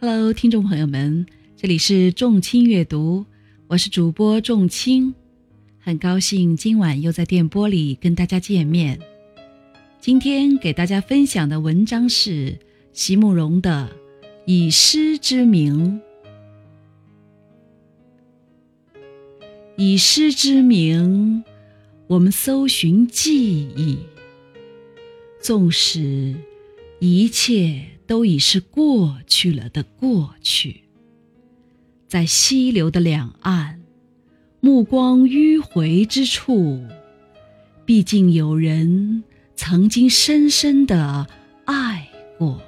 Hello，听众朋友们，这里是众卿阅读，我是主播众卿，很高兴今晚又在电波里跟大家见面。今天给大家分享的文章是席慕容的《以诗之名》。以诗之名，我们搜寻记忆，纵使一切。都已是过去了的过去，在溪流的两岸，目光迂回之处，毕竟有人曾经深深的爱过。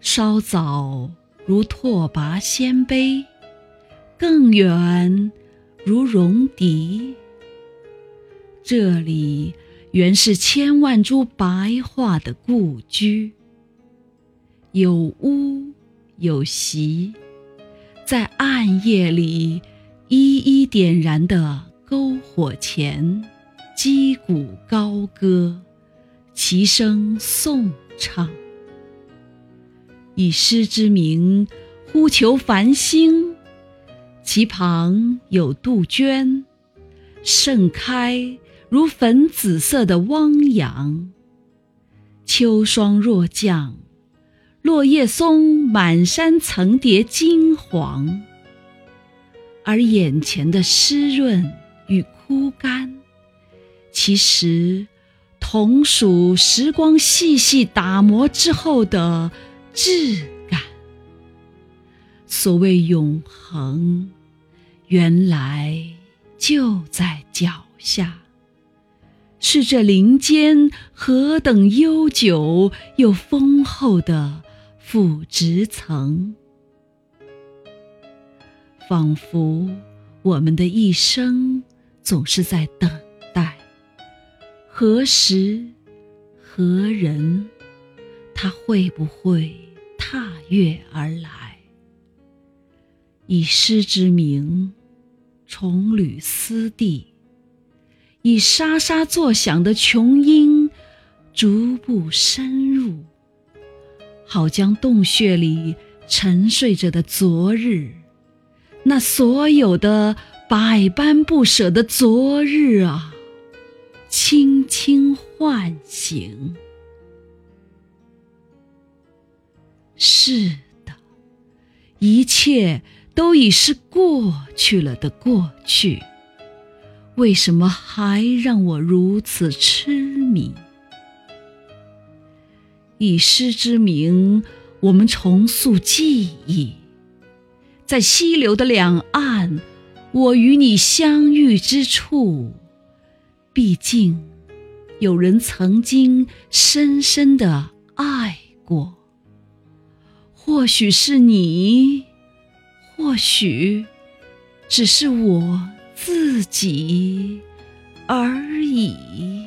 稍早如拓跋鲜卑，更远如戎狄。这里原是千万株白桦的故居。有屋有席，在暗夜里一一点燃的篝火前，击鼓高歌，齐声颂唱，以诗之名呼求繁星。其旁有杜鹃，盛开如粉紫色的汪洋。秋霜若降。落叶松满山层叠金黄，而眼前的湿润与枯干，其实同属时光细细打磨之后的质感。所谓永恒，原来就在脚下。是这林间何等悠久又丰厚的。腐殖层，仿佛我们的一生总是在等待，何时何人，他会不会踏月而来？以诗之名，重履斯地，以沙沙作响的琼音，逐步深入。好将洞穴里沉睡着的昨日，那所有的百般不舍的昨日啊，轻轻唤醒。是的，一切都已是过去了的过去，为什么还让我如此痴迷？以诗之名，我们重塑记忆，在溪流的两岸，我与你相遇之处，毕竟有人曾经深深的爱过。或许是你，或许只是我自己而已。